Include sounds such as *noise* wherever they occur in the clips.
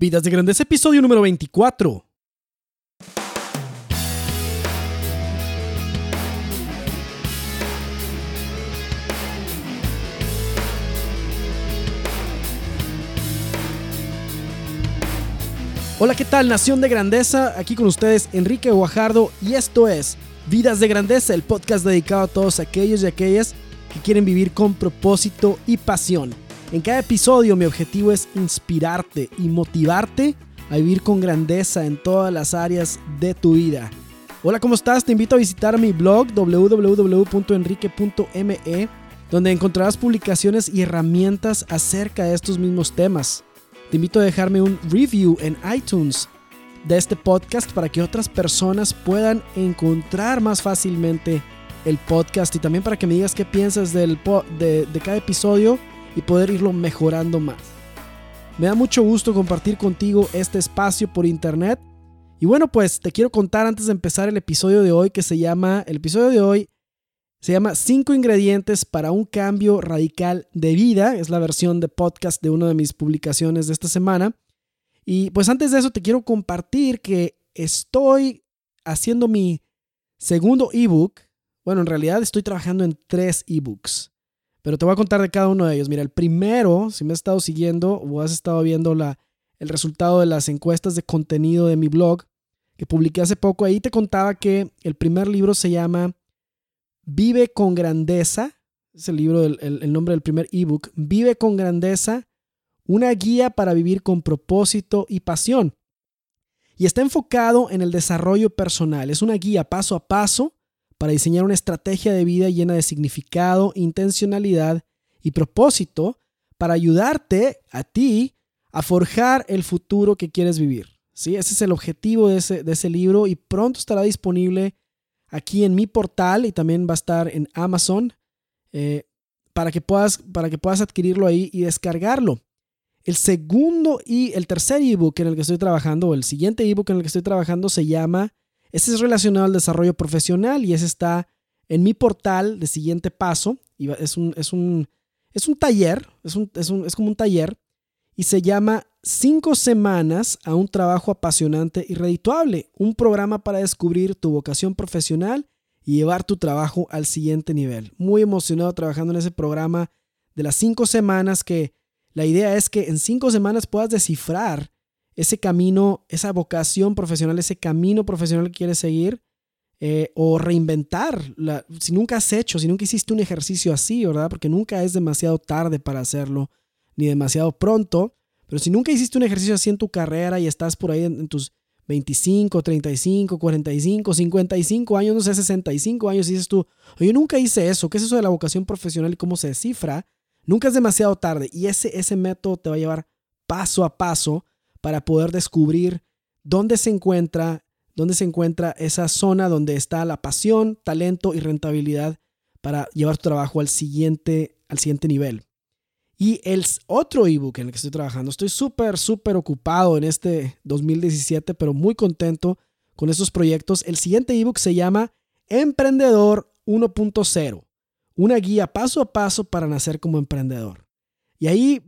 Vidas de Grandeza, episodio número 24. Hola, ¿qué tal, Nación de Grandeza? Aquí con ustedes Enrique Guajardo y esto es Vidas de Grandeza, el podcast dedicado a todos aquellos y aquellas que quieren vivir con propósito y pasión. En cada episodio mi objetivo es inspirarte y motivarte a vivir con grandeza en todas las áreas de tu vida. Hola, ¿cómo estás? Te invito a visitar mi blog www.enrique.me donde encontrarás publicaciones y herramientas acerca de estos mismos temas. Te invito a dejarme un review en iTunes de este podcast para que otras personas puedan encontrar más fácilmente el podcast y también para que me digas qué piensas del de, de cada episodio y poder irlo mejorando más. Me da mucho gusto compartir contigo este espacio por internet. Y bueno, pues te quiero contar antes de empezar el episodio de hoy que se llama, el episodio de hoy se llama 5 ingredientes para un cambio radical de vida. Es la versión de podcast de una de mis publicaciones de esta semana. Y pues antes de eso te quiero compartir que estoy haciendo mi segundo ebook. Bueno, en realidad estoy trabajando en tres ebooks. Pero te voy a contar de cada uno de ellos. Mira, el primero, si me has estado siguiendo o has estado viendo la, el resultado de las encuestas de contenido de mi blog que publiqué hace poco, ahí te contaba que el primer libro se llama Vive con Grandeza. Es el libro, el, el nombre del primer ebook. Vive con Grandeza, una guía para vivir con propósito y pasión. Y está enfocado en el desarrollo personal. Es una guía paso a paso para diseñar una estrategia de vida llena de significado, intencionalidad y propósito para ayudarte a ti a forjar el futuro que quieres vivir. ¿sí? Ese es el objetivo de ese, libro y pronto estará disponible aquí en mi portal y también va a estar en Amazon eh, para, que puedas, para que puedas adquirirlo ahí y descargarlo. El segundo y el tercer ebook en el que estoy trabajando, o el siguiente ebook en el que estoy trabajando, se llama ese es relacionado al desarrollo profesional y ese está en mi portal de siguiente paso. Es, un, es, un, es un taller, es, un, es, un, es como un taller y se llama Cinco semanas a un trabajo apasionante y redituable, un programa para descubrir tu vocación profesional y llevar tu trabajo al siguiente nivel. Muy emocionado trabajando en ese programa de las cinco semanas que la idea es que en cinco semanas puedas descifrar ese camino, esa vocación profesional, ese camino profesional que quieres seguir eh, o reinventar. si nunca has hecho, si nunca hiciste un ejercicio así, ¿verdad? Porque nunca es demasiado tarde para hacerlo, ni demasiado pronto. Pero si nunca hiciste un ejercicio así en tu carrera y estás por ahí en, tus 25, 35, 45, 55 años, no sé, 65 años, y dices tú, yo nunca hice eso, ¿qué es eso de la vocación profesional y cómo se descifra? Nunca es demasiado tarde y ese, ese método te va a llevar paso a paso para poder descubrir dónde se encuentra, dónde se encuentra esa zona donde está la pasión, talento y rentabilidad para llevar tu trabajo al siguiente, al siguiente nivel. Y el otro ebook en el que estoy trabajando, estoy súper, súper ocupado en este 2017, pero muy contento con estos proyectos. El siguiente ebook se llama Emprendedor 1.0, una guía paso a paso para nacer como emprendedor. Y ahí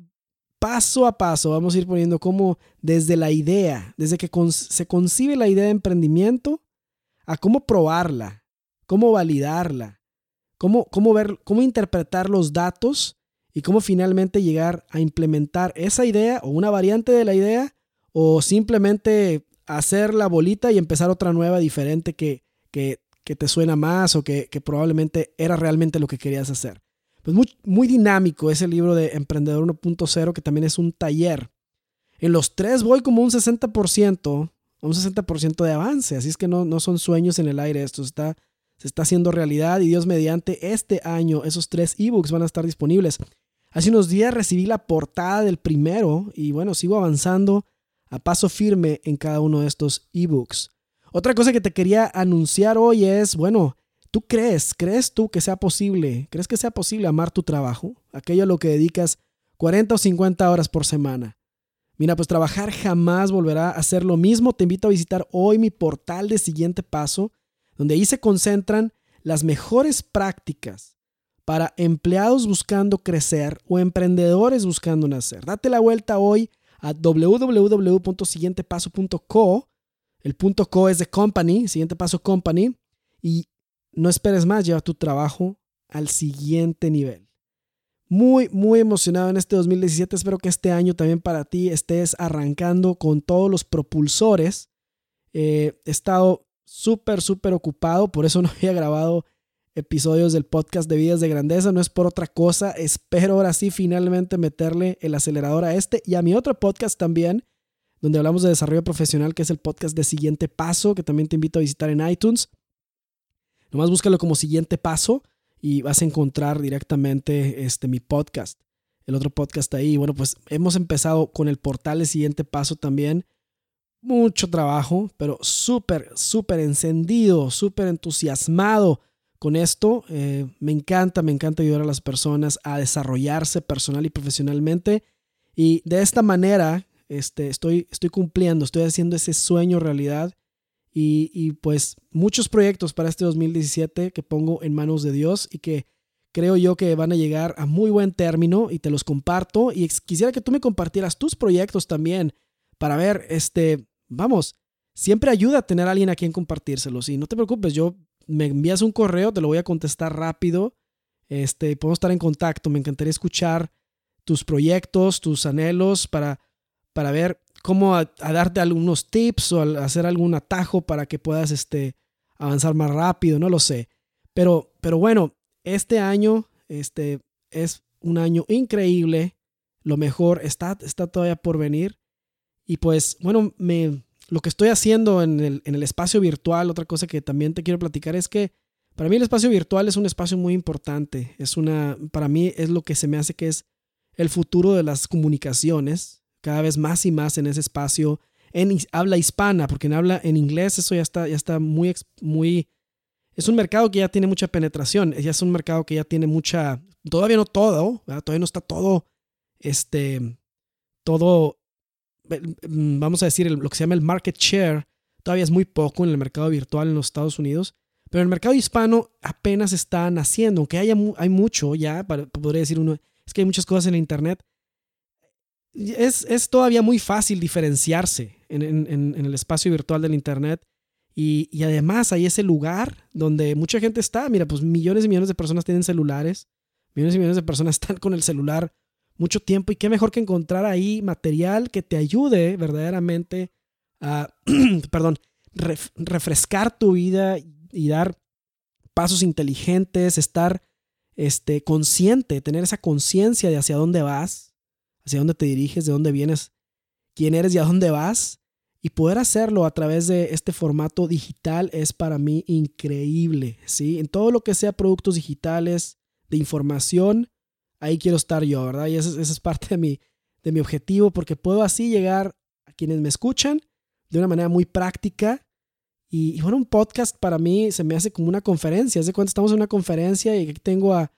paso a paso vamos a ir poniendo cómo desde la idea, desde que se concibe la idea de emprendimiento, a cómo probarla, cómo validarla, cómo, cómo ver, cómo interpretar los datos y cómo finalmente llegar a implementar esa idea o una variante de la idea o simplemente hacer la bolita y empezar otra nueva diferente que, que, te suena más o que, que probablemente era realmente lo que querías hacer pues muy, dinámico ese libro de Emprendedor 1.0, que también es un taller. En los tres voy como un 60%, un 60% de avance, así es que no, no son sueños en el aire, esto está, se está haciendo realidad y Dios mediante este año esos tres ebooks van a estar disponibles. Hace unos días recibí la portada del primero y bueno, sigo avanzando a paso firme en cada uno de estos ebooks. Otra cosa que te quería anunciar hoy es, bueno, ¿Tú crees, crees tú que sea posible, crees que sea posible amar tu trabajo, aquello a lo que dedicas 40 o 50 horas por semana? Mira, pues trabajar jamás volverá a ser lo mismo. Te invito a visitar hoy mi portal de siguiente paso, donde ahí se concentran las mejores prácticas para empleados buscando crecer o emprendedores buscando nacer. Date la vuelta hoy a www.siguientepaso.co. El punto .co es de company, siguiente paso company. Y no esperes más, lleva tu trabajo al siguiente nivel. Muy, muy emocionado en este 2017. Espero que este año también para ti estés arrancando con todos los propulsores. Eh, he estado súper, súper ocupado, por eso *laughs* no había grabado episodios del podcast de Vidas de Grandeza. No es por otra cosa. Espero ahora sí finalmente meterle el acelerador a este y a mi otro podcast también, donde hablamos de desarrollo profesional, que es el podcast de Siguiente Paso, que también te invito a visitar en iTunes. Nomás búscalo como Siguiente Paso y vas a encontrar directamente este, mi podcast, el otro podcast ahí. Bueno, pues hemos empezado con el portal El Siguiente Paso también. Mucho trabajo, pero súper, súper encendido, súper entusiasmado con esto. Eh, me encanta, me encanta ayudar a las personas a desarrollarse personal y profesionalmente. Y de esta manera este, estoy, estoy cumpliendo, estoy haciendo ese sueño realidad y, pues muchos proyectos para este 2017 que pongo en manos de Dios y que creo yo que van a llegar a muy buen término y te los comparto. Y quisiera que tú me compartieras tus proyectos también para ver, este, vamos, siempre ayuda a tener a alguien a quien compartírselos. Y no te preocupes, yo me envías un correo, te lo voy a contestar rápido, este, podemos estar en contacto, me encantaría escuchar tus proyectos, tus anhelos para, para ver cómo a, darte algunos tips o hacer algún atajo para que puedas este, avanzar más rápido, no lo sé. Pero, pero bueno, este año este, es un año increíble. Lo mejor está, está todavía por venir. Y pues, bueno, me, lo que estoy haciendo en el, en el espacio virtual, otra cosa que también te quiero platicar es que para mí el espacio virtual es un espacio muy importante. Es una, para mí es lo que se me hace que es el futuro de las comunicaciones cada vez más y más en ese espacio en habla hispana, porque en habla en inglés eso ya está, ya está muy, muy, es un mercado que ya tiene mucha penetración, ya es un mercado que ya tiene mucha, todavía no todo, todavía no está todo, este, todo, mm, vamos a decir, lo que se llama el market share, todavía es muy poco en el mercado virtual en los Estados Unidos, pero el mercado hispano apenas está naciendo, aunque haya, hay mucho ya, podría decir uno, es que hay muchas cosas en Internet, es, todavía muy fácil diferenciarse en, el espacio virtual del Internet. Y, además hay ese lugar donde mucha gente está. Mira, pues millones y millones de personas tienen celulares. Millones y millones de personas *laughs* están con el celular mucho tiempo. Y qué mejor que encontrar ahí material que te ayude verdaderamente a, *clears throat* perdón, refrescar tu vida y dar pasos inteligentes, estar este, consciente, tener esa conciencia de hacia dónde vas hacia dónde te diriges, de dónde vienes, quién eres y a dónde vas. Y poder hacerlo a través de este formato digital es para mí increíble, ¿sí? En todo lo que sea productos digitales, de información, ahí quiero estar yo, ¿verdad? Y esa, es parte de mi, de mi objetivo, porque puedo así llegar a quienes me escuchan de una manera muy práctica. Y, bueno, un podcast para mí se me hace como una conferencia. Es de cuando estamos en una conferencia y aquí tengo a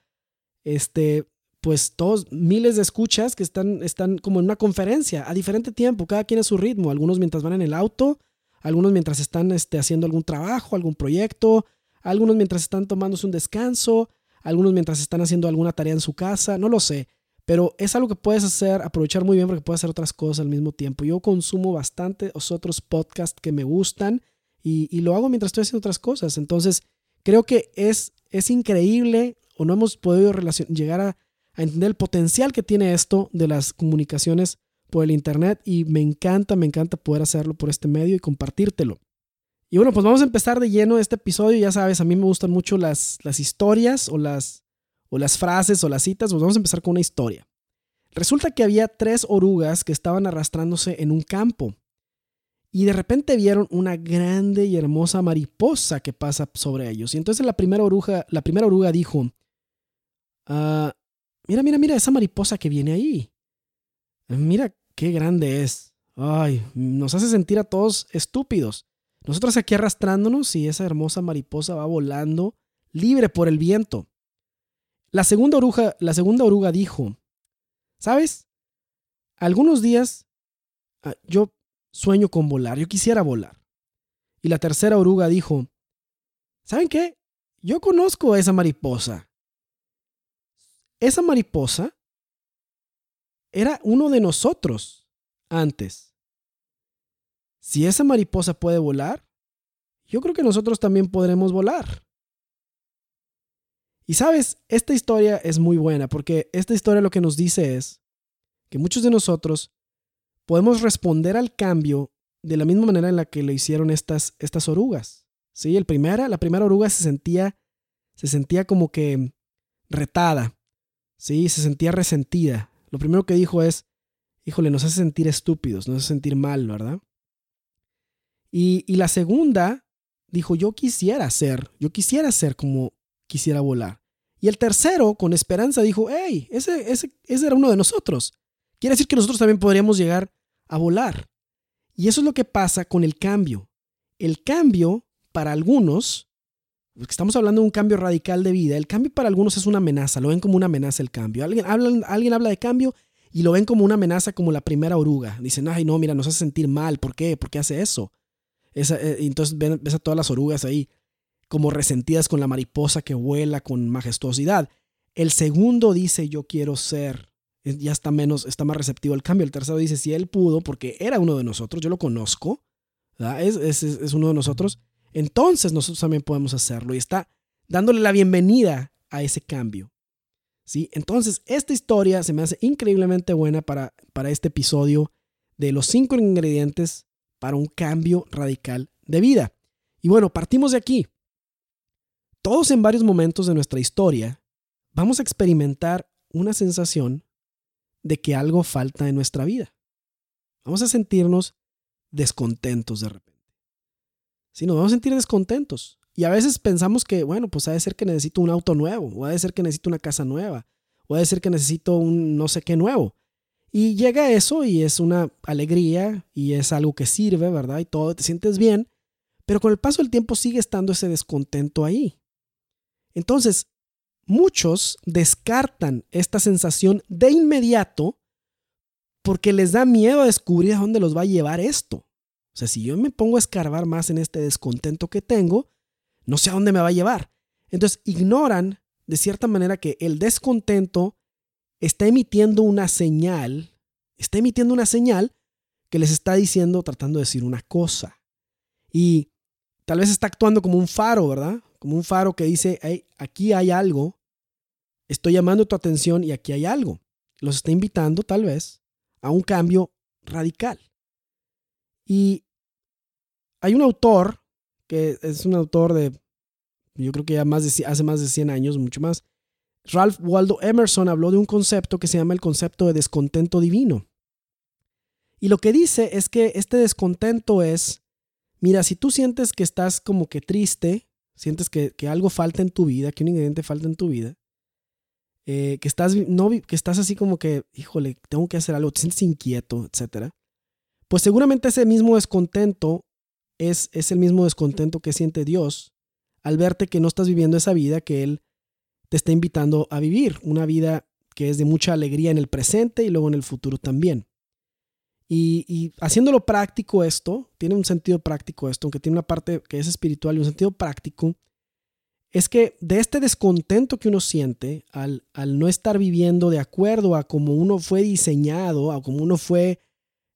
este, pues todos miles de escuchas que están, están como en una conferencia a diferente tiempo, cada quien a su ritmo, algunos mientras van en el auto, algunos mientras están este, haciendo algún trabajo, algún proyecto, algunos mientras están tomándose un descanso, algunos mientras están haciendo alguna tarea en su casa, no lo sé, pero es algo que puedes hacer, aprovechar muy bien porque puedes hacer otras cosas al mismo tiempo. Yo consumo bastante otros podcasts que me gustan y, y lo hago mientras estoy haciendo otras cosas, entonces creo que es, es increíble o no hemos podido llegar a a entender el potencial que tiene esto de las comunicaciones por el Internet y me encanta, me encanta poder hacerlo por este medio y compartírtelo. Y bueno, pues vamos a empezar de lleno este episodio. Ya sabes, a mí me gustan mucho las, las historias o las, o las frases o las citas. Pues vamos a empezar con una historia. Resulta que había tres orugas que estaban arrastrándose en un campo. Y de repente vieron una grande y hermosa mariposa que pasa sobre ellos. Y entonces la primera oruga, la primera oruga dijo, ah, Mira, mira, mira esa mariposa que viene ahí. Mira qué grande es. Ay, nos hace sentir a todos estúpidos. Nosotros aquí arrastrándonos y esa hermosa mariposa va volando libre por el viento. La segunda oruga, la segunda oruga dijo, ¿sabes? Algunos días ah, yo sueño con volar, yo quisiera volar. Y la tercera oruga dijo, ¿saben qué? Yo conozco a esa mariposa. Esa mariposa era uno de nosotros antes, si esa mariposa puede volar, yo creo que nosotros también podremos volar. Y sabes, esta historia es muy buena porque esta historia lo que nos dice es que muchos de nosotros podemos responder al cambio de la misma manera en la que lo hicieron estas, estas orugas. ¿Sí? El primera, la primera oruga se sentía, se sentía como que retada, ¿sí? se sentía resentida. Lo primero que dijo es, híjole, nos hace sentir estúpidos, nos hace sentir mal, ¿verdad? Y, y la segunda dijo, yo quisiera ser, yo quisiera ser como quisiera volar. Y el tercero, con esperanza, dijo, hey, ese, ese, ese era uno de nosotros. Quiere decir que nosotros también podríamos llegar a volar. Y eso es lo que pasa con el cambio. El cambio, para algunos, estamos hablando de un cambio radical de vida, el cambio para algunos es una amenaza, lo ven como una amenaza el cambio. Alguien habla, alguien habla de cambio y lo ven como una amenaza como la primera oruga. Dicen, ay, no, mira, nos hace sentir mal, ¿por qué? ¿Por qué hace eso? Esa, eh, entonces ves a todas las orugas ahí como resentidas con la mariposa que vuela con majestuosidad. El segundo dice, yo quiero ser ya está menos, está más receptivo al cambio. El tercero dice, si él pudo, porque era uno de nosotros, yo lo conozco, es, es, es, uno de nosotros, entonces nosotros también podemos hacerlo. Y está dándole la bienvenida a ese cambio. ¿sí? Entonces, esta historia se me hace increíblemente buena para, para este episodio de los cinco ingredientes para un cambio radical de vida. Y bueno, partimos de aquí. Todos en varios momentos de nuestra historia vamos a experimentar una sensación de que algo falta en nuestra vida. Vamos a sentirnos descontentos de repente. Si nos vamos a sentir descontentos. Y a veces pensamos que, bueno, pues ha de ser que necesito un auto nuevo, o ha de ser que necesito una casa nueva, o ha de ser que necesito un no sé qué nuevo. Y llega eso y es una alegría y es algo que sirve, ¿verdad? Y todo, te sientes bien, pero con el paso del tiempo sigue estando ese descontento ahí. Entonces, muchos descartan esta sensación de inmediato porque les da miedo a descubrir a dónde los va a llevar esto. O sea, si yo me pongo a escarbar más en este descontento que tengo, no sé a dónde me va a llevar. Entonces, ignoran de cierta manera que el descontento está emitiendo una señal, está emitiendo una señal que les está diciendo, tratando de decir una cosa. Y tal vez está actuando como un faro, ¿verdad? como un faro que dice, hey, aquí hay algo, estoy llamando tu atención y aquí hay algo. Los está invitando tal vez a un cambio radical. Y hay un autor que es un autor de, yo creo que ya más hace más de 100 años, mucho más. Ralph Waldo Emerson habló de un concepto que se llama el concepto de descontento divino. Y lo que dice es que este descontento es, mira, si tú sientes que estás como que triste, sientes que, algo falta en tu vida, que un ingrediente falta en tu vida, eh, que, estás, no, que estás así como que, híjole, tengo que hacer algo, te sientes inquieto, etc. Pues seguramente ese mismo descontento es, es el mismo descontento que siente Dios al verte que no estás viviendo esa vida que Él te está invitando a vivir, una vida que es de mucha alegría en el presente y luego en el futuro también. Y, haciéndolo práctico esto, tiene un sentido práctico esto, aunque tiene una parte que es espiritual y un sentido práctico, es que de este descontento que uno siente al, al no estar viviendo de acuerdo a cómo uno fue diseñado, a cómo uno fue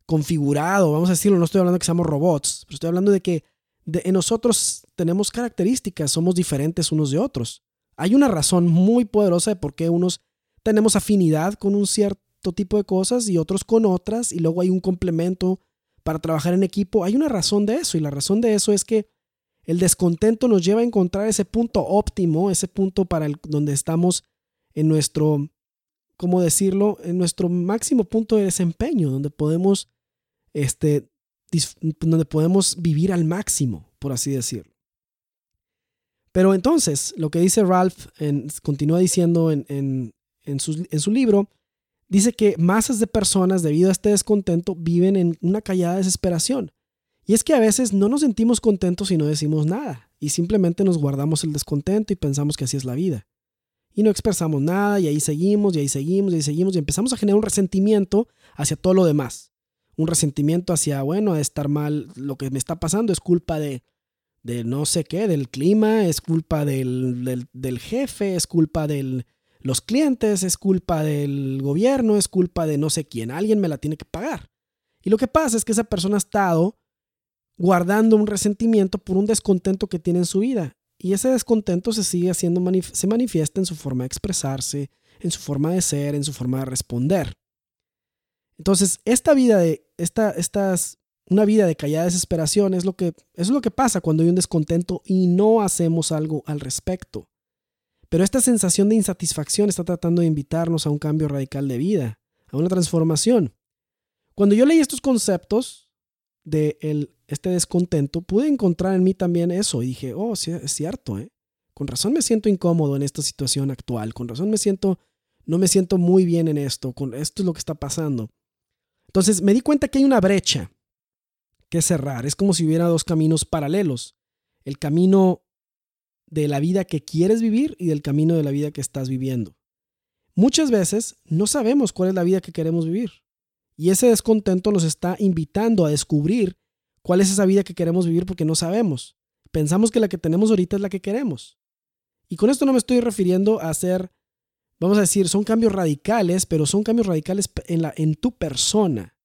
configurado, vamos a decirlo, no estoy hablando que seamos robots, pero estoy hablando de que en nosotros tenemos características, somos diferentes unos de otros. Hay una razón muy poderosa de por qué unos tenemos afinidad con un cierto tipo de cosas y otros con otras y luego hay un complemento para trabajar en equipo. Hay una razón de eso y la razón de eso es que el descontento nos lleva a encontrar ese punto óptimo, ese punto para el, donde estamos en nuestro, ¿cómo decirlo? En nuestro máximo punto de desempeño, donde podemos, este, donde podemos vivir al máximo, por así decirlo. Pero entonces, lo que dice Ralph, en, continúa diciendo en, en, en, su, en su libro, dice que masas de personas debido a este descontento viven en una callada desesperación. Y es que a veces no nos sentimos contentos y no decimos nada, y simplemente nos guardamos el descontento y pensamos que así es la vida. Y no expresamos nada, y ahí seguimos, y ahí seguimos, y ahí seguimos, y empezamos a generar un resentimiento hacia todo lo demás. Un resentimiento hacia, bueno, estar mal, lo que me está pasando es culpa de, de no sé qué, del clima, es culpa del, del jefe, es culpa del, los clientes, es culpa del gobierno, es culpa de no sé quién, alguien me la tiene que pagar. Y lo que pasa es que esa persona ha estado guardando un resentimiento por un descontento que tiene en su vida. Y ese descontento se sigue haciendo, se manifiesta en su forma de expresarse, en su forma de ser, en su forma de responder. Entonces, esta vida de, esta, estas, una vida de callada desesperación es lo que, es lo que pasa cuando hay un descontento y no hacemos algo al respecto. Pero esta sensación de insatisfacción está tratando de invitarnos a un cambio radical de vida, a una transformación. Cuando yo leí estos conceptos de el, este descontento, pude encontrar en mí también eso y dije, oh, sí, es cierto, ¿eh? Con razón me siento incómodo en esta situación actual, con razón me siento, no me siento muy bien en esto, con esto es lo que está pasando. Entonces me di cuenta que hay una brecha que cerrar, es como si hubiera dos caminos paralelos, el camino de la vida que quieres vivir y del camino de la vida que estás viviendo. Muchas veces no sabemos cuál es la vida que queremos vivir. Y ese descontento nos está invitando a descubrir cuál es esa vida que queremos vivir porque no sabemos. Pensamos que la que tenemos ahorita es la que queremos. Y con esto no me estoy refiriendo a hacer, vamos a decir, son cambios radicales, pero son cambios radicales en, la, en tu persona.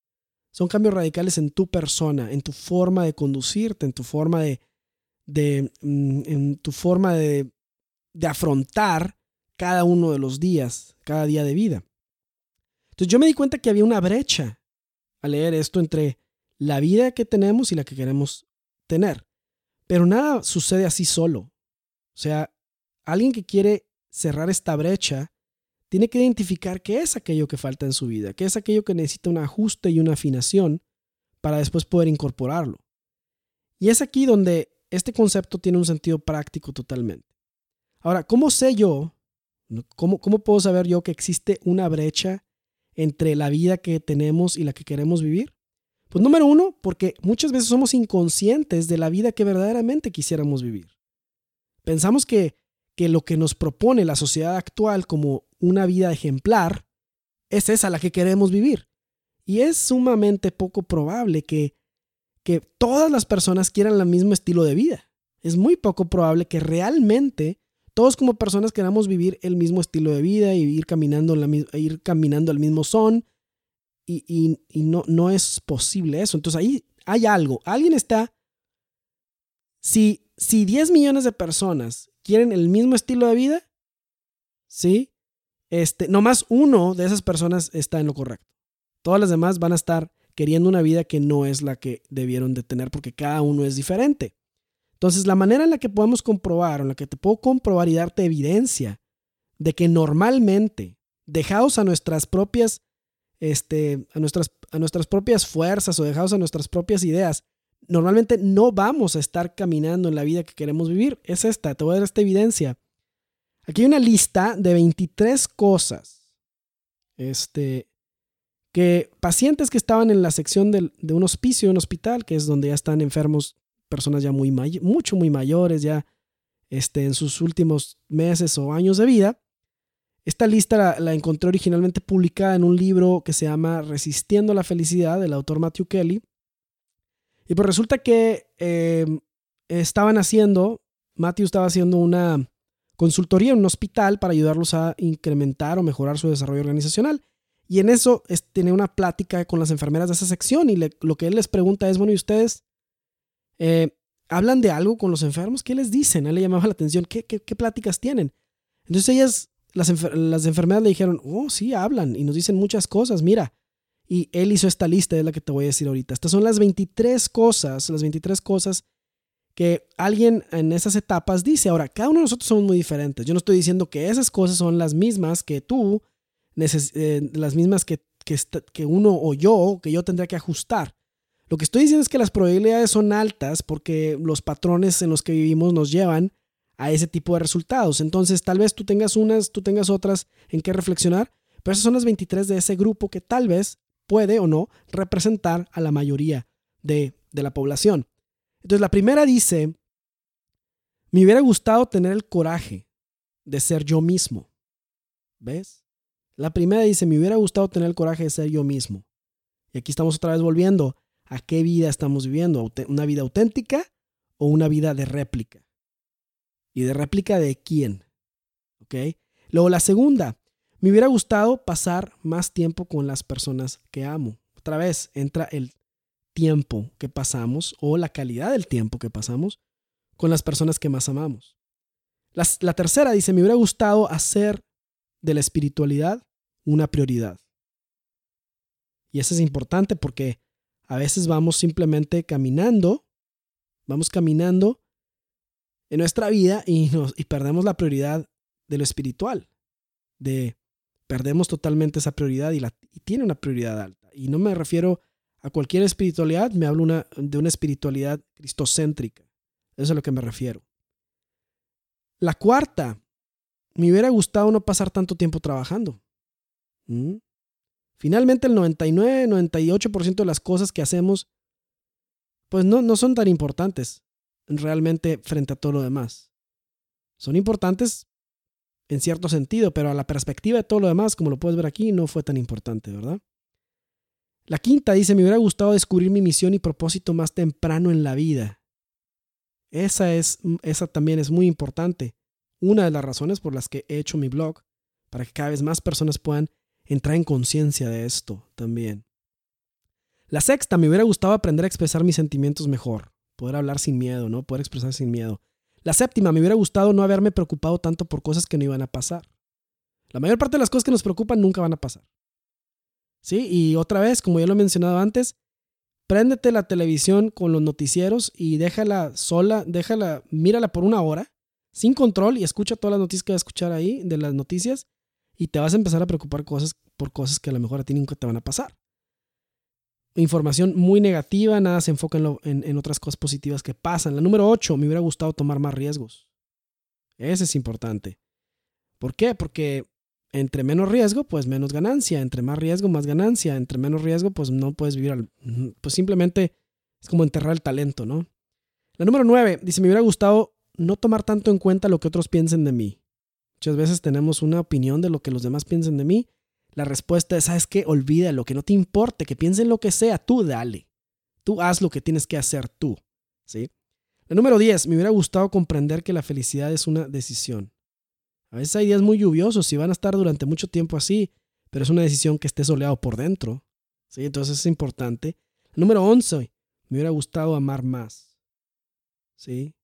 Son cambios radicales en tu persona, en tu forma de conducirte, en tu forma de, de mm, en tu forma de, de afrontar cada uno de los días, cada día de vida. Entonces yo me di cuenta que había una brecha al leer esto entre la vida que tenemos y la que queremos tener. Pero nada sucede así solo. O sea, alguien que quiere cerrar esta brecha tiene que identificar qué es aquello que falta en su vida, qué es aquello que necesita un ajuste y una afinación para después poder incorporarlo. Y es aquí donde este concepto tiene un sentido práctico totalmente. Ahora, ¿cómo sé yo, cómo, cómo puedo saber yo que existe una brecha entre la vida que tenemos y la que queremos vivir? Pues número uno, porque muchas veces somos inconscientes de la vida que verdaderamente quisiéramos vivir. Pensamos que, que lo que nos propone la sociedad actual como una vida ejemplar es esa la que queremos vivir. Y es sumamente poco probable que que todas las personas quieran el mismo estilo de vida. Es muy poco probable que realmente todos como personas queramos vivir el mismo estilo de vida y ir caminando, la, ir caminando al mismo son. Y, no, no es posible eso. Entonces ahí hay algo. Alguien está... Si, si 10 millones de personas quieren el mismo estilo de vida, ¿sí? Este, nomás uno de esas personas está en lo correcto. Todas las demás van a estar queriendo una vida que no es la que debieron de tener porque cada uno es diferente. Entonces, la manera en la que podemos comprobar, o en la que te puedo comprobar y darte evidencia de que normalmente, dejados a nuestras propias, este, a nuestras, a nuestras propias fuerzas o dejados a nuestras propias ideas, normalmente no vamos a estar caminando en la vida que queremos vivir, es esta. Te voy a dar esta evidencia. Aquí hay una lista de 23 cosas este, que pacientes que estaban en la sección de, un hospicio, un hospital, que es donde ya están enfermos, personas ya muy mucho, muy mayores, ya este, en sus últimos meses o años de vida. Esta lista la, encontré originalmente publicada en un libro que se llama Resistiendo la Felicidad del autor Matthew Kelly. Y pues resulta que em, estaban haciendo, Matthew estaba haciendo una consultoría en un hospital para ayudarlos a incrementar o mejorar su desarrollo organizacional. Y en eso tiene una plática con las enfermeras de esa sección y lo que él les pregunta es, bueno, ¿y ustedes eh, hablan de algo con los enfermos? ¿Qué les dicen? A él le llamaba la atención, ¿qué, qué, pláticas tienen? Entonces ellas, las, las enfermeras le dijeron, oh, sí, hablan y nos dicen muchas cosas, mira. Y él hizo esta lista, es la que te voy a decir ahorita. Estas son las 23 cosas, las 23 cosas que alguien en esas etapas dice. Ahora, cada uno de nosotros somos muy diferentes. Yo no estoy diciendo que esas cosas son las mismas que tú eh, las mismas que, que, uno o yo, que yo tendría que ajustar. Lo que estoy diciendo es que las probabilidades son altas porque los patrones en los que vivimos nos llevan a ese tipo de resultados. Entonces, tal vez tú tengas unas, tú tengas otras en que reflexionar, pero esas son las 23 de ese grupo que tal vez puede o no representar a la mayoría de, de la población. Entonces, la primera dice, me hubiera gustado tener el coraje de ser yo mismo. ¿Ves? La primera dice, me hubiera gustado tener el coraje de ser yo mismo. Y aquí estamos otra vez volviendo a qué vida estamos viviendo, una vida auténtica o una vida de réplica. ¿Y de réplica de quién? ¿Ok? Luego la segunda, me hubiera gustado pasar más tiempo con las personas que amo, otra vez entra el tiempo que pasamos o la calidad del tiempo que pasamos con las personas que más amamos. La, tercera dice, me hubiera gustado hacer de la espiritualidad una prioridad. Y eso es importante porque a veces vamos simplemente caminando, vamos caminando en nuestra vida y, nos, y perdemos la prioridad de lo espiritual, de perdemos totalmente esa prioridad y, la, y tiene una prioridad alta. Y no me refiero a cualquier espiritualidad, me hablo de una espiritualidad cristocéntrica. Eso es a lo que me refiero. La cuarta, me hubiera gustado no pasar tanto tiempo trabajando. ¿Mm? Finalmente el 99, 98% de las cosas que hacemos, pues no, no son tan importantes realmente frente a todo lo demás. Son importantes en cierto sentido, pero a la perspectiva de todo lo demás, como lo puedes ver aquí, no fue tan importante, ¿verdad? La quinta dice, me hubiera gustado descubrir mi misión y propósito más temprano en la vida. Esa, es, esa también es muy importante. Una de las razones por las que he hecho mi blog, para que cada vez más personas puedan entrar en conciencia de esto también. La sexta, me hubiera gustado aprender a expresar mis sentimientos mejor, poder hablar sin miedo, ¿no? Poder expresar sin miedo. La séptima, me hubiera gustado no haberme preocupado tanto por cosas que no iban a pasar. La mayor parte de las cosas que nos preocupan nunca van a pasar. ¿Sí? Y otra vez, como ya lo he mencionado antes, préndete la televisión con los noticieros y déjala sola, déjala, mírala por una hora, sin control y escucha todas las noticias que vas a escuchar ahí de las noticias y te vas a empezar a preocupar cosas por cosas que a lo mejor a ti nunca te van a pasar. Información muy negativa, nada se enfoca en, otras cosas positivas que pasan. La número 8, me hubiera gustado tomar más riesgos. Ese es importante. ¿Por qué? Porque entre menos riesgo, pues menos ganancia. Entre más riesgo, más ganancia. Entre menos riesgo, pues no puedes vivir al... Pues simplemente es como enterrar el talento, ¿no? La número 9, dice, me hubiera gustado no tomar tanto en cuenta lo que otros piensen de mí. Muchas veces tenemos una opinión de lo que los demás piensen de mí. La respuesta es, ¿sabes qué? Olvídalo, que no te importe, que piensen lo que sea, tú dale. Tú haz lo que tienes que hacer tú. ¿Sí? La número 10, me hubiera gustado comprender que la felicidad es una decisión. A veces hay días muy lluviosos y van a estar durante mucho tiempo así, pero es una decisión que esté soleado por dentro. ¿Sí? Entonces es importante. Número 11, me hubiera gustado amar más. ¿Sí?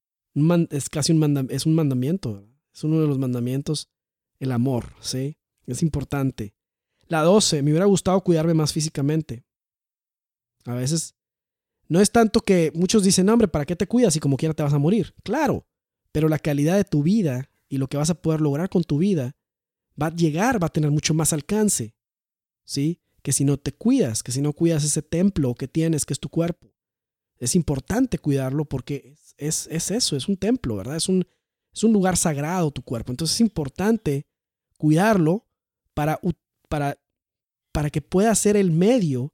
es casi un, es un mandamiento. Es uno de los mandamientos, el amor, ¿sí? Es importante. La 12, me hubiera gustado cuidarme más físicamente. A veces no es tanto que muchos dicen, hombre, ¿para qué te cuidas si como quiera te vas a morir? Claro, pero la calidad de tu vida y lo que vas a poder lograr con tu vida va a llegar, va a tener mucho más alcance, ¿sí? Que si no te cuidas, que si no cuidas ese templo que tienes, que es tu cuerpo. Es importante cuidarlo porque es, es eso, es un templo, ¿verdad? Es un, es un lugar sagrado tu cuerpo. Entonces es importante cuidarlo para, para, para que pueda ser el medio,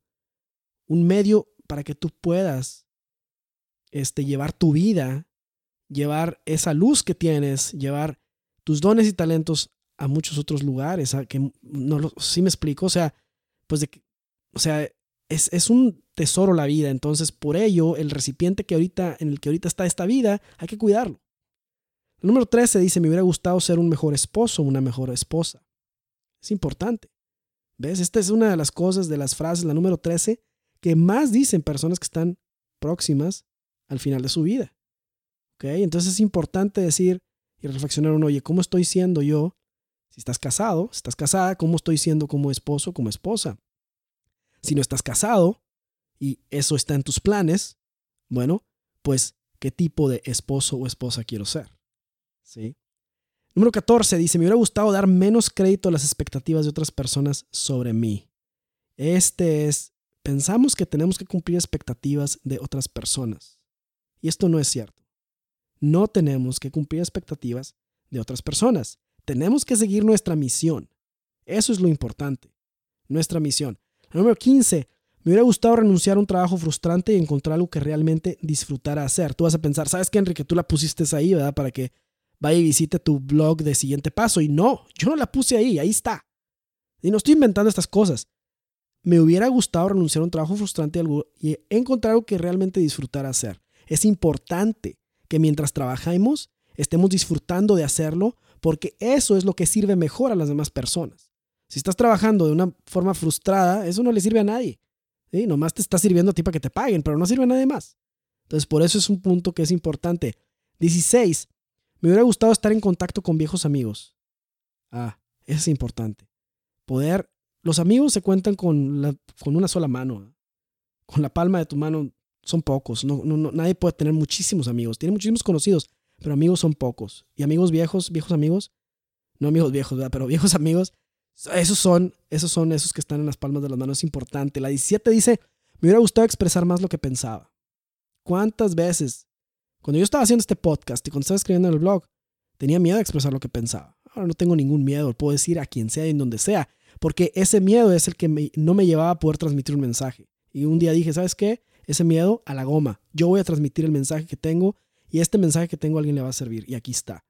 un medio para que tú puedas este, llevar tu vida, llevar esa luz que tienes, llevar tus dones y talentos a muchos otros lugares. A que no lo, ¿Sí me explico? O sea, pues de o sea, es, es, un tesoro la vida. Entonces, por ello, el recipiente que ahorita, en el que ahorita está esta vida, hay que cuidarlo. El número 13 dice, me hubiera gustado ser un mejor esposo, una mejor esposa. Es importante. ¿Ves? Esta es una de las cosas, de las frases, la número 13, que más dicen personas que están próximas al final de su vida. ¿Ok? Entonces es importante decir y reflexionar uno, oye, ¿cómo estoy siendo yo? Si estás casado, si estás casada, ¿cómo estoy siendo como esposo, como esposa? Si no estás casado y eso está en tus planes, bueno, pues, ¿qué tipo de esposo o esposa quiero ser? ¿sí? Número 14 dice, me hubiera gustado dar menos crédito a las expectativas de otras personas sobre mí. Este es, pensamos que tenemos que cumplir expectativas de otras personas. Y esto no es cierto. No tenemos que cumplir expectativas de otras personas. Tenemos que seguir nuestra misión. Eso es lo importante. Nuestra misión. Número 15. Me hubiera gustado renunciar a un trabajo frustrante y encontrar algo que realmente disfrutara hacer. Tú vas a pensar, ¿sabes qué, Enrique? Tú la pusiste ahí, ¿verdad? Para que vaya y visite tu blog de siguiente paso. Y no, yo no la puse ahí, ahí está. Y no estoy inventando estas cosas. Me hubiera gustado renunciar a un trabajo frustrante y encontrar algo que realmente disfrutar hacer. Es importante que mientras trabajamos estemos disfrutando de hacerlo porque eso es lo que sirve mejor a las demás personas. Si estás trabajando de una forma frustrada, eso no le sirve a nadie. ¿Sí? Nomás te está sirviendo a ti para que te paguen, pero no sirve a nadie más. Entonces, por eso es un punto que es importante. 16. Me hubiera gustado estar en contacto con viejos amigos. Ah, eso es importante. Poder. Los amigos se cuentan con, la, con una sola mano. Con la palma de tu mano son pocos. No, no, nadie puede tener muchísimos amigos. Tiene muchísimos conocidos, pero amigos son pocos. Y amigos viejos, viejos amigos, no amigos viejos, *laughs* pero viejos amigos, esos son, esos son esos que están en las palmas de las manos. Es importante. La 17 dice, me hubiera gustado expresar más lo que pensaba. ¿Cuántas veces? Cuando yo estaba haciendo este podcast y cuando estaba escribiendo en el blog, tenía miedo de expresar lo que pensaba. Ahora no tengo ningún miedo, puedo decir a quien sea y en donde sea, porque ese miedo es el que no me llevaba a poder transmitir un mensaje. Y un día dije, ¿sabes qué? Ese miedo a la goma. Yo voy a transmitir el mensaje que tengo y este mensaje que tengo a alguien le va a servir. Y aquí está.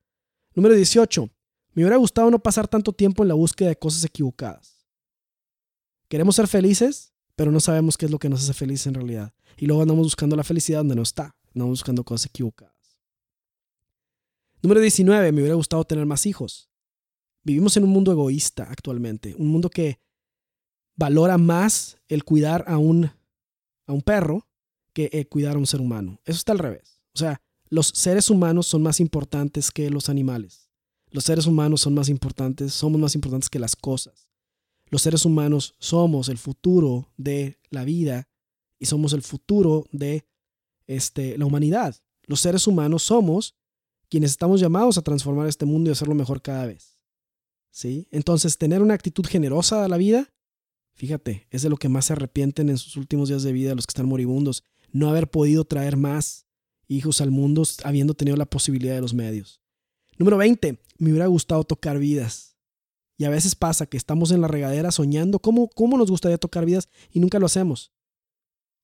Número 18. Me hubiera gustado no pasar tanto tiempo en la búsqueda de cosas equivocadas. Queremos ser felices, pero no sabemos qué es lo que nos hace felices en realidad. Y luego andamos buscando la felicidad donde no está. Andamos buscando cosas equivocadas. Número 19. Me hubiera gustado tener más hijos. Vivimos en un mundo egoísta actualmente. Un mundo que valora más el cuidar a un, a un perro que cuidar a un ser humano. Eso está al revés. O sea, los seres humanos son más importantes que los animales. Los seres humanos son más importantes, somos más importantes que las cosas. Los seres humanos somos el futuro de la vida y somos el futuro de este, la humanidad. Los seres humanos somos quienes estamos llamados a transformar este mundo y hacerlo mejor cada vez. ¿Sí? Entonces, tener una actitud generosa a la vida, fíjate, es de lo que más se arrepienten en sus últimos días de vida los que están moribundos. No haber podido traer más hijos al mundo habiendo tenido la posibilidad de los medios. Número 20. Me hubiera gustado tocar vidas. Y a veces pasa que estamos en la regadera soñando cómo, cómo nos gustaría tocar vidas y nunca lo hacemos.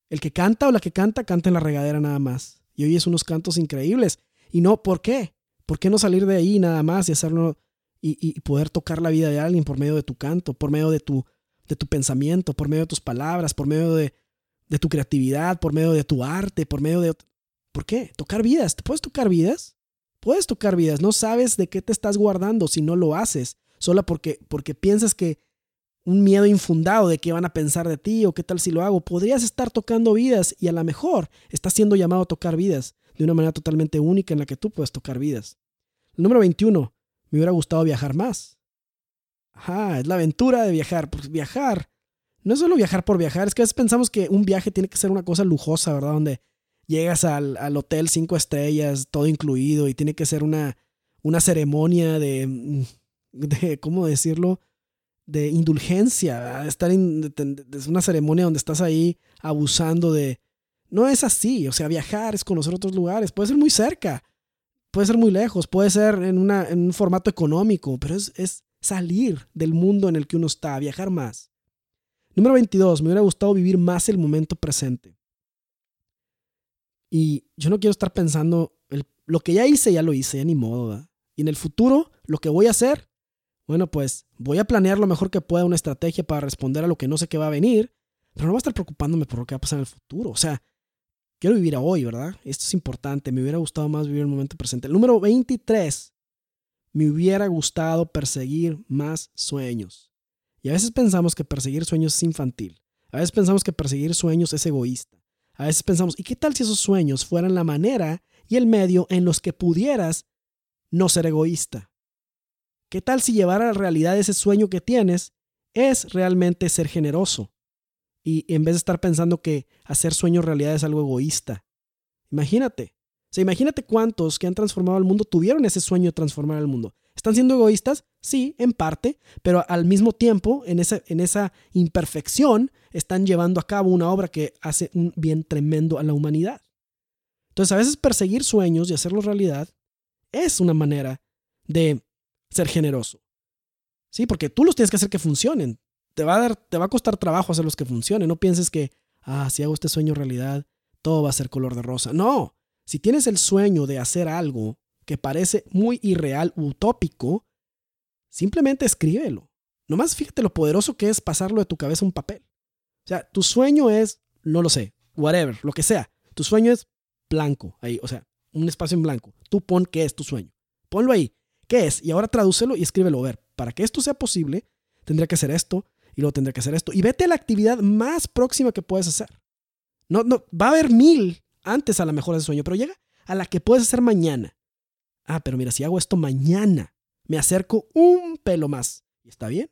El que canta o la que canta, canta en la regadera nada más. Y oyes unos cantos increíbles. Y no, ¿por qué? ¿Por qué no salir de ahí nada más y hacerlo y, poder tocar la vida de alguien por medio de tu canto, por medio de tu, de tu pensamiento, por medio de tus palabras, por medio de, de tu creatividad, por medio de tu arte, por medio de... ¿Por qué? Tocar vidas. ¿Te puedes tocar vidas? Puedes tocar vidas. No sabes de qué te estás guardando si no lo haces. Solo porque, porque piensas que un miedo infundado de qué van a pensar de ti o qué tal si lo hago. Podrías estar tocando vidas y a lo mejor estás siendo llamado a tocar vidas de una manera totalmente única en la que tú puedes tocar vidas. El número 21. Me hubiera gustado viajar más. Ajá, es la aventura de viajar. Pues viajar no es solo viajar por viajar, es que a veces pensamos que un viaje tiene que ser una cosa lujosa, ¿verdad? Donde llegas al, al hotel cinco estrellas, todo incluido, y tiene que ser una, una ceremonia de, de, ¿cómo decirlo? De indulgencia, estar es una ceremonia donde estás ahí abusando de... No es así, o sea, viajar es conocer otros lugares, puede ser muy cerca, puede ser muy lejos, puede ser en, una, en un formato económico, pero es salir del mundo en el que uno está, viajar más. Número 22. Me hubiera gustado vivir más el momento presente. Y yo no quiero estar pensando, lo que ya hice, ya lo hice, ya ni modo. Y en el futuro, lo que voy a hacer, bueno, pues voy a planear lo mejor que pueda una estrategia para responder a lo que no sé qué va a venir, pero no voy a estar preocupándome por lo que va a pasar en el futuro. O sea, quiero vivir a hoy, ¿verdad? Esto es importante. Me hubiera gustado más vivir el momento presente. El número 23. Me hubiera gustado perseguir más sueños. Y a veces pensamos que perseguir sueños es infantil. A veces pensamos que perseguir sueños es egoísta. A veces pensamos, ¿y qué tal si esos sueños fueran la manera y el medio en los que pudieras no ser egoísta? ¿Qué tal si llevar a la realidad ese sueño que tienes es realmente ser generoso? Y en vez de estar pensando que hacer sueños realidad es algo egoísta. Imagínate. Sea, imagínate cuántos que han transformado el mundo tuvieron ese sueño de transformar el mundo. ¿Están siendo egoístas? Sí, en parte, pero al mismo tiempo, en esa, imperfección, están llevando a cabo una obra que hace un bien tremendo a la humanidad. Entonces, a veces perseguir sueños y hacerlos realidad es una manera de ser generoso. Sí, porque tú los tienes que hacer que funcionen. Te va a te va a costar trabajo hacerlos que funcionen. No pienses que, ah, si hago este sueño realidad, todo va a ser color de rosa. No, si tienes el sueño de hacer algo que parece muy irreal, utópico, simplemente escríbelo. Nomás fíjate lo poderoso que es pasarlo de tu cabeza a un papel. O sea, tu sueño es, no lo sé, whatever, lo que sea. Tu sueño es blanco, ahí, o sea, un espacio en blanco. Tú pon qué es tu sueño. Ponlo ahí. ¿Qué es? Y ahora tradúcelo y escríbelo. A ver, para que esto sea posible, tendría que ser esto. y luego tendré que hacer esto. Y vete a la actividad más próxima que puedes hacer. No, no, va a haber mil antes a la mejor de sueño, pero llega a la que puedes hacer mañana. Ah, pero mira, si hago esto mañana, me acerco un pelo más. ¿Y está bien?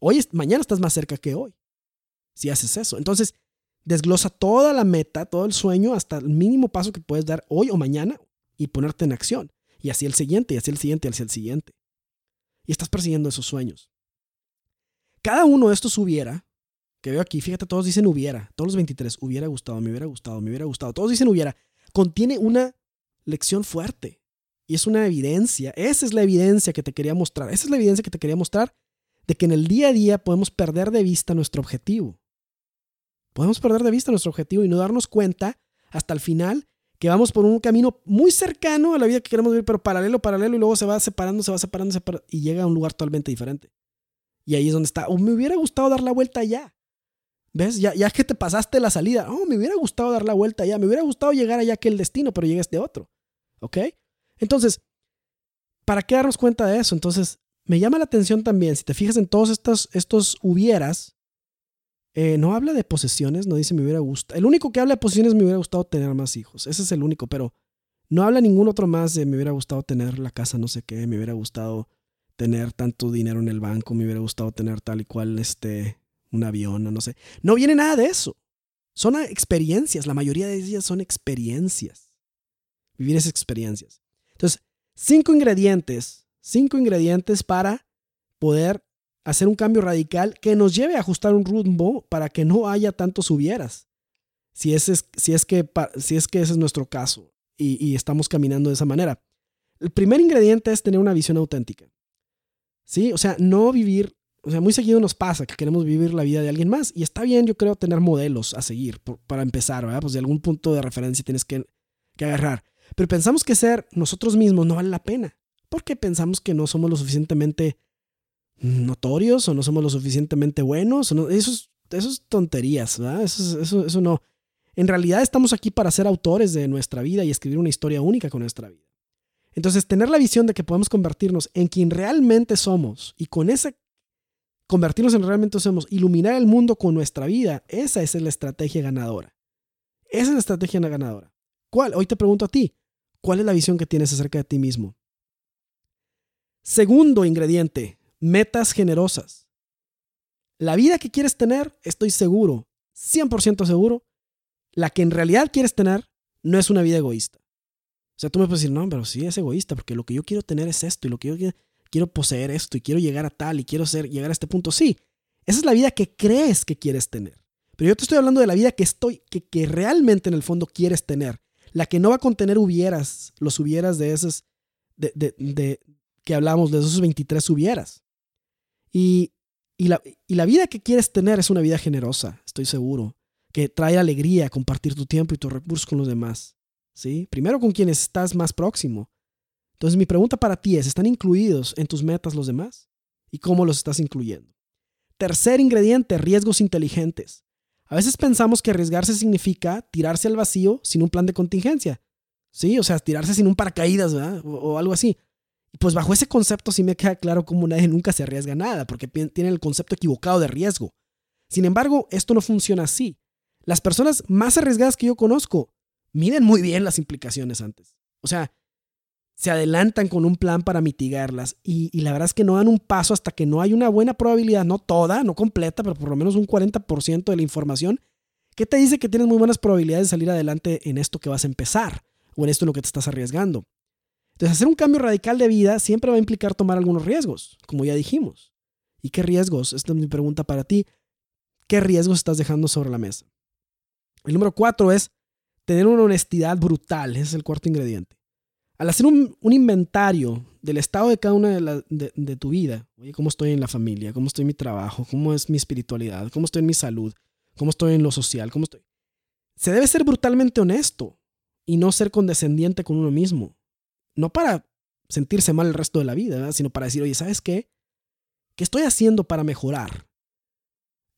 Hoy, mañana estás más cerca que hoy. Si haces eso. Entonces, desglosa toda la meta, todo el sueño, hasta el mínimo paso que puedes dar hoy o mañana y ponerte en acción. Y así el siguiente, y así el siguiente, y así el siguiente. Y estás persiguiendo esos sueños. Cada uno de estos hubiera, que veo aquí, fíjate, todos dicen hubiera, todos los 23, hubiera gustado, me hubiera gustado, me hubiera gustado, todos dicen hubiera, contiene una lección fuerte. Y es una evidencia, esa es la evidencia que te quería mostrar, esa es la evidencia que te quería mostrar de que en el día a día podemos perder de vista nuestro objetivo. Podemos perder de vista nuestro objetivo y no darnos cuenta hasta el final que vamos por un camino muy cercano a la vida que queremos vivir, pero paralelo, paralelo, y luego se va separando, se va separando, y llega a un lugar totalmente diferente. Y ahí es donde está. O me hubiera gustado dar la vuelta allá. ¿Ves? Ya, ya que te pasaste la salida. Oh, me hubiera gustado dar la vuelta allá. Me hubiera gustado llegar allá que el destino, pero llegué a este otro. ¿Ok? Entonces, ¿para qué darnos cuenta de eso? Entonces, me llama la atención también, si te fijas en todos estos, estos hubieras, eh, no habla de posesiones, no dice me hubiera gustado. El único que habla de posesiones me hubiera gustado tener más hijos. Ese es el único, pero no habla ningún otro más de me hubiera gustado tener la casa, no sé qué, me hubiera gustado tener tanto dinero en el banco, me hubiera gustado tener tal y cual este, un avión, no sé. No viene nada de eso. Son experiencias, la mayoría de ellas son experiencias. Vivir esas experiencias. Entonces, cinco ingredientes, cinco ingredientes para poder hacer un cambio radical que nos lleve a ajustar un rumbo para que no haya tantos hubieras. Si, es, si, es, que, si es que ese es nuestro caso y, y estamos caminando de esa manera. El primer ingrediente es tener una visión auténtica. ¿Sí? O sea, no vivir, o sea, muy seguido nos pasa que queremos vivir la vida de alguien más y está bien, yo creo, tener modelos a seguir para empezar, ¿verdad? Pues de algún punto de referencia tienes que, agarrar. Pero pensamos que ser nosotros mismos no vale la pena porque pensamos que no somos lo suficientemente notorios o no somos lo suficientemente buenos. no, eso, es, tonterías, ¿verdad? Eso no. En realidad estamos aquí para ser autores de nuestra vida y escribir una historia única con nuestra vida. Entonces, tener la visión de que podemos convertirnos en quien realmente somos y con esa convertirnos en realmente somos, iluminar el mundo con nuestra vida, esa es la estrategia ganadora. Esa es la estrategia ganadora. ¿Cuál? Hoy te pregunto a ti, ¿cuál es la visión que tienes acerca de ti mismo? Segundo ingrediente, metas generosas. La vida que quieres tener, estoy seguro, 100% seguro, la que en realidad quieres tener no es una vida egoísta. O sea, tú me puedes decir, no, pero sí es egoísta, porque lo que yo quiero tener es esto, y lo que yo quiero poseer esto, y quiero llegar a tal, y quiero ser, llegar a este punto. Sí, esa es la vida que crees que quieres tener. Pero yo te estoy hablando de la vida que estoy, que, que realmente en el fondo quieres tener. La que no va a contener hubieras, los hubieras de esas, de, de, que hablamos, de esos 23 hubieras. Y, y, la, y la vida que quieres tener es una vida generosa, estoy seguro, que trae alegría compartir tu tiempo y tus recursos con los demás. ¿sí? Primero con quienes estás más próximo. Entonces mi pregunta para ti es, ¿están incluidos en tus metas los demás? ¿Y cómo los estás incluyendo? Tercer ingrediente, riesgos inteligentes. A veces pensamos que arriesgarse significa tirarse al vacío sin un plan de contingencia. Sí, o sea, tirarse sin un paracaídas, ¿verdad? O, algo así. Pues bajo ese concepto sí me queda claro cómo nadie *laughs* nunca se arriesga nada, porque tiene el concepto equivocado de riesgo. Sin embargo, esto no funciona así. Las personas más arriesgadas que yo conozco miden muy bien las implicaciones antes. O sea, se adelantan con un plan para mitigarlas y, la verdad es que no dan un paso hasta que no hay una buena probabilidad, no toda, no completa, pero por lo menos un 40% de la información que te dice que tienes muy buenas probabilidades de salir adelante en esto que vas a empezar o en esto en lo que te estás arriesgando. Entonces, hacer un cambio radical de vida siempre va a implicar tomar algunos riesgos, como ya dijimos. ¿Y qué riesgos? Esta es mi pregunta para ti. ¿Qué riesgos estás dejando sobre la mesa? El número cuatro es tener una honestidad brutal. Ese es el cuarto ingrediente. Al hacer un, inventario del estado de cada una de, de, tu vida, oye, cómo estoy en la familia, cómo estoy en mi trabajo, cómo es mi espiritualidad, cómo estoy en mi salud, cómo estoy en lo social, cómo estoy. Se debe ser brutalmente honesto y no ser condescendiente con uno mismo no para sentirse mal el resto de la vida, sino para decir, oye, ¿sabes qué? ¿Qué estoy haciendo para mejorar?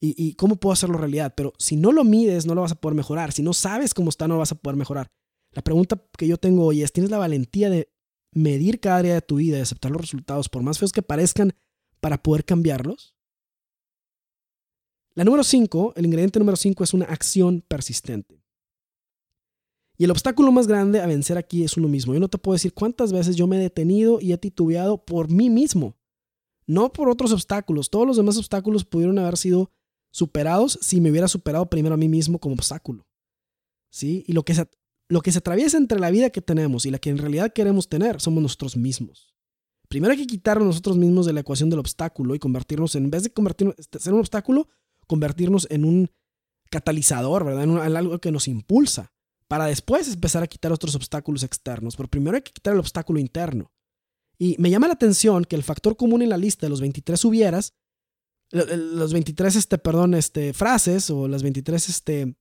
¿Y, cómo puedo hacerlo realidad? Pero si no lo mides, no lo vas a poder mejorar. Si no sabes cómo está, no lo vas a poder mejorar. La pregunta que yo tengo hoy es, ¿tienes la valentía de medir cada área de tu vida y aceptar los resultados, por más feos que parezcan, para poder cambiarlos? La número 5, el ingrediente número 5 es una acción persistente. Y el obstáculo más grande a vencer aquí es uno mismo. Yo no te puedo decir cuántas veces yo me he detenido y he titubeado por mí mismo, no por otros obstáculos. Todos los demás obstáculos pudieron haber sido superados si me hubiera superado primero a mí mismo como obstáculo. ¿Sí? Y lo que lo que se atraviesa entre la vida que tenemos y la que en realidad queremos tener somos nosotros mismos. Primero hay que quitarnos nosotros mismos de la ecuación del obstáculo y convertirnos, en vez de convertirnos, este, ser un obstáculo, convertirnos en un catalizador, ¿verdad? En, en algo que nos impulsa para después empezar a quitar otros obstáculos externos. Pero primero hay que quitar el obstáculo interno. Y me llama la atención que el factor común en la lista de los 23 hubieras, los 23, este, perdón, este, frases o las 23 este,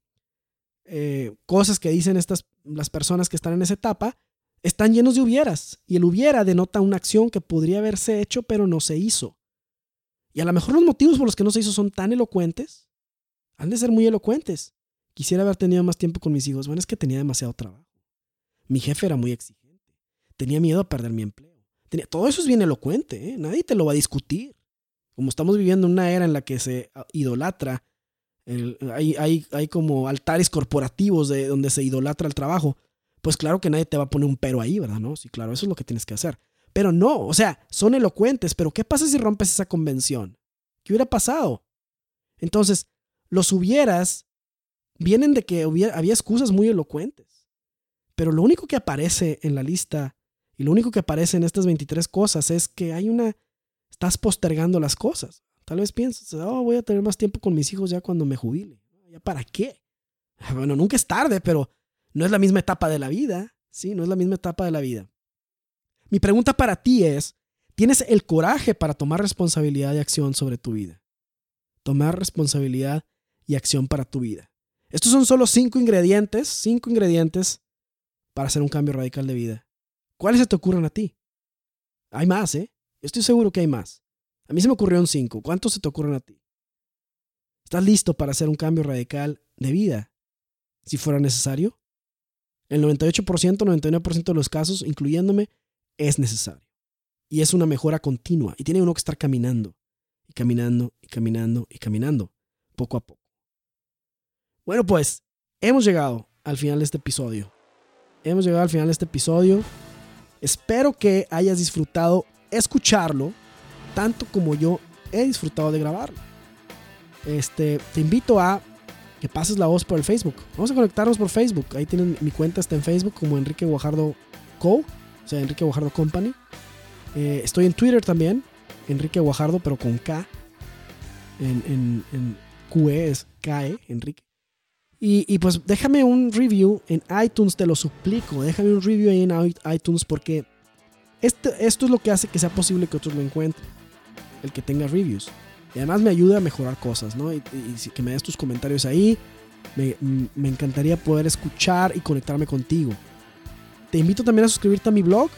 eh, cosas que dicen estas, las personas que están en esa etapa, están llenos de hubieras. Y el hubiera denota una acción que podría haberse hecho, pero no se hizo. Y a lo mejor los motivos por los que no se hizo son tan elocuentes. Han de ser muy elocuentes. Quisiera haber tenido más tiempo con mis hijos. Bueno, es que tenía demasiado trabajo. Mi jefe era muy exigente. Tenía miedo a perder mi empleo. Tenía, todo eso es bien elocuente. ¿eh? Nadie te lo va a discutir. Como estamos viviendo una era en la que se idolatra, hay, hay, hay como altares corporativos de donde se idolatra el trabajo. Pues claro que nadie te va a poner un pero ahí, ¿verdad? No, sí, claro, eso es lo que tienes que hacer. Pero no, o sea, son elocuentes, pero ¿qué pasa si rompes esa convención? ¿Qué hubiera pasado? Entonces, los hubieras vienen de que había excusas muy elocuentes. Pero lo único que aparece en la lista y lo único que aparece en estas 23 cosas es que hay una... Estás postergando las cosas. Tal vez piensas, oh, voy a tener más tiempo con mis hijos ya cuando me jubile. ¿Ya para qué? *laughs* Bueno, nunca es tarde, pero no es la misma etapa de la vida. Sí, no es la misma etapa de la vida. Mi pregunta para ti es, ¿tienes el coraje para tomar responsabilidad y acción sobre tu vida? Tomar responsabilidad y acción para tu vida. Estos son solo cinco ingredientes, cinco ingredientes para hacer un cambio radical de vida. ¿Cuáles se te ocurren a ti? Hay más, ¿eh? Estoy seguro que hay más. A mí se me ocurrieron cinco. ¿Cuántos se te ocurren a ti? ¿Estás listo para hacer un cambio radical de vida? Si fuera necesario. El 98%, 99% de los casos, incluyéndome, es necesario. Y es una mejora continua. Y tiene uno que estar caminando. Y caminando, y caminando, y caminando. Poco a poco. Bueno, pues hemos llegado al final de este episodio. Hemos llegado al final de este episodio. Espero que hayas disfrutado escucharlo tanto como yo he disfrutado de grabarlo. Este, te invito a que pases la voz por el Facebook. Vamos a conectarnos por Facebook. Ahí tienen mi cuenta, está en Facebook como Enrique Guajardo Co. O sea, Enrique Guajardo Company. Eh, estoy en Twitter también, Enrique Guajardo, pero con K. En, en, en QE es KE, Enrique. Y, pues déjame un review en iTunes, te lo suplico. Déjame un review ahí en iTunes porque esto, esto es lo que hace que sea posible que otros lo encuentren. El que tenga reviews. Y además me ayuda a mejorar cosas, ¿no? Y, que me des tus comentarios ahí. Me, me, encantaría poder escuchar y conectarme contigo. Te invito también a suscribirte a mi blog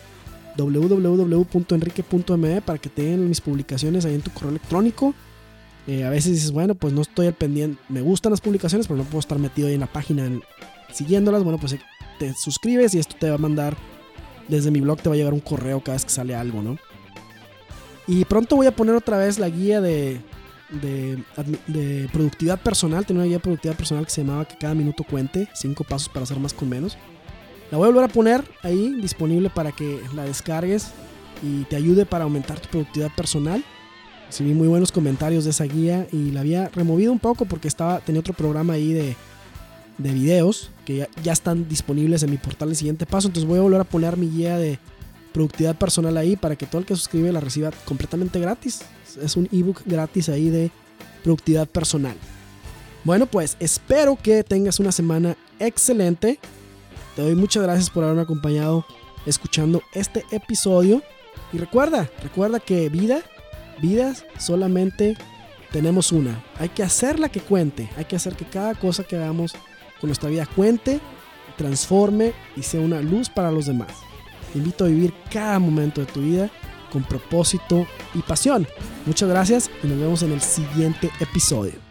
www.enrique.me para que te den mis publicaciones ahí en tu correo electrónico. Eh, a veces dices, bueno, pues no estoy al pendiente. Me gustan las publicaciones, pero no puedo estar metido ahí en la página siguiéndolas. Bueno, pues eh, te suscribes y esto te va a mandar desde mi blog, te va a llegar un correo cada vez que sale algo, ¿no? Y pronto voy a poner otra vez la guía de, de, productividad personal. Tenía una guía de productividad personal que se llamaba Que cada minuto cuente. Cinco pasos para hacer más con menos. La voy a volver a poner ahí disponible para que la descargues y te ayude para aumentar tu productividad personal recibí muy buenos comentarios de esa guía y la había removido un poco porque estaba, tenía otro programa ahí de, de videos que ya, están disponibles en mi portal de siguiente paso. Entonces voy a volver a poner mi guía de productividad personal ahí para que todo el que suscribe la reciba completamente gratis. Es un ebook gratis ahí de productividad personal. Bueno, pues espero que tengas una semana excelente. Te doy muchas gracias por haberme acompañado escuchando este episodio. Y recuerda, recuerda que vida Vidas solamente tenemos una. Hay que hacerla que cuente. Hay que hacer que cada cosa que hagamos con nuestra vida cuente, transforme y sea una luz para los demás. Te invito a vivir cada momento de tu vida con propósito y pasión. Muchas gracias y nos vemos en el siguiente episodio.